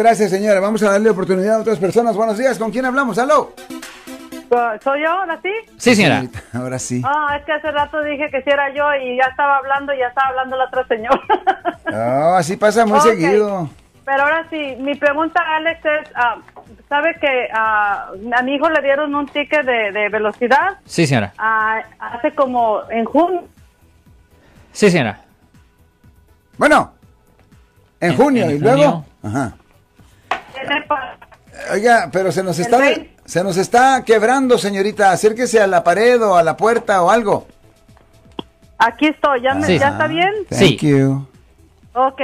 Gracias, señora. Vamos a darle oportunidad a otras personas. Buenos días. ¿Con quién hablamos? ¡Aló! Uh, ¿Soy yo ahora sí? Sí, señora. Ahora sí. Ah, es que hace rato dije que si era yo y ya estaba hablando y ya estaba hablando la otra señora. No, así pasa muy seguido. Pero ahora sí, mi pregunta, Alex, es, ah, ¿sabe que ah, a mi hijo le dieron un ticket de, de velocidad Sí, señora. ah, hace como en junio? Sí, señora. Bueno, en En- junio en y luego. Ajá. Oiga, pero se nos está rey. se nos está quebrando, señorita. Acérquese a la pared o a la puerta o algo. Aquí estoy, ¿ya, me- Sí. ¿ya está bien? Sí. Thank you. Ok.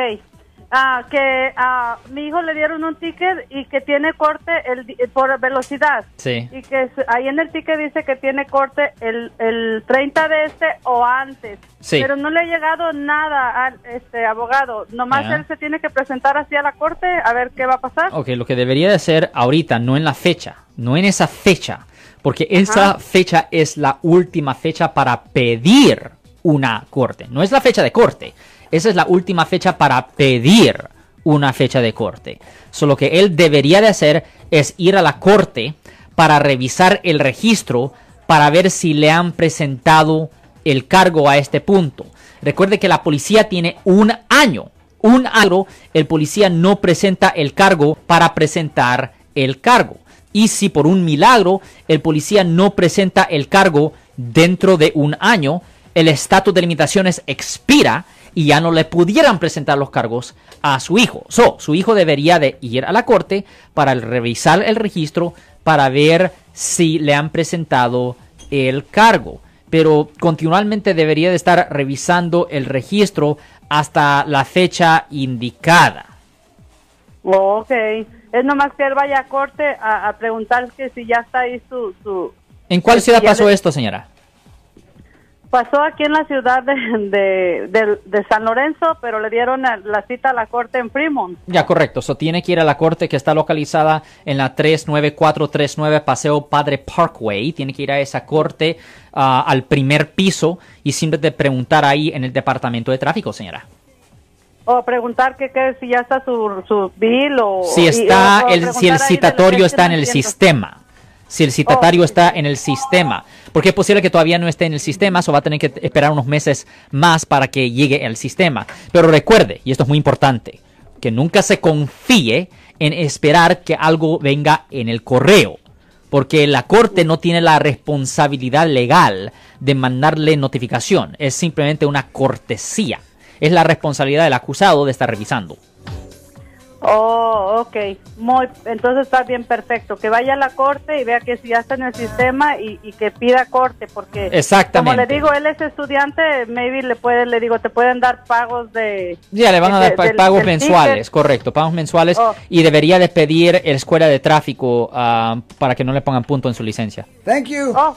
Ah, que a mi hijo le dieron un ticket y que tiene corte el, di- por velocidad. Sí. Y que ahí en el ticket dice que tiene corte el, el 30 de este o antes. Sí. Pero no le ha llegado nada al este abogado. Nomás él se tiene que presentar así a la corte a ver qué va a pasar. Ok, lo que debería de ser ahorita, no en la fecha, no en esa fecha, porque esa fecha es la última fecha para pedir una corte. No es la fecha de corte, esa es la última fecha para pedir una fecha de corte. So, lo que él debería de hacer es ir a la corte para revisar el registro para ver si le han presentado el cargo a este punto. Recuerde que la policía tiene un año un año el policía no presenta el cargo para presentar el cargo. Y si por un milagro el policía no presenta el cargo dentro de un año, el estatus de limitaciones expira y ya no le pudieran presentar los cargos a su hijo. So, su hijo debería de ir a la corte para revisar el registro para ver si le han presentado el cargo pero continuamente debería de estar revisando el registro hasta la fecha indicada. Ok. Es nomás que él vaya a corte a, a preguntar que si ya está ahí su... su ¿En cuál ciudad pasó le- esto, señora? Pasó aquí en la ciudad de, de, de- de San Lorenzo, pero le dieron la cita a la corte en Fremont. Ya, correcto. So, tiene que ir a la corte que está localizada en la 39439 Paseo Padre Parkway. Tiene que ir a esa corte ah, al primer piso y simplemente preguntar ahí en el departamento de tráfico, señora. O preguntar que, que si ya está su, su bill o... Si está o el, si el citatorio está en el sistema. Si el citatario Oh. está en el sistema. Porque es posible que todavía no esté en el sistema, eso va a tener que esperar unos meses más para que llegue al sistema. Pero recuerde, y esto es muy importante, que nunca se confíe en esperar que algo venga en el correo. Porque la corte no tiene la responsabilidad legal de mandarle notificación. Es simplemente una cortesía. Es la responsabilidad del acusado de estar revisando. Oh, ok. Muy, entonces está bien perfecto. Que vaya a la corte y vea que si ya está en el sistema y, y que pida corte, porque Exactamente. como le digo, él es estudiante, maybe le puede, le digo, te pueden dar pagos de... Ya, le van a de- dar del- pagos del mensuales, correcto, pagos mensuales. Oh. Y debería de pedir el escuela de tráfico ah, para que no le pongan punto en su licencia. Thank you. Oh,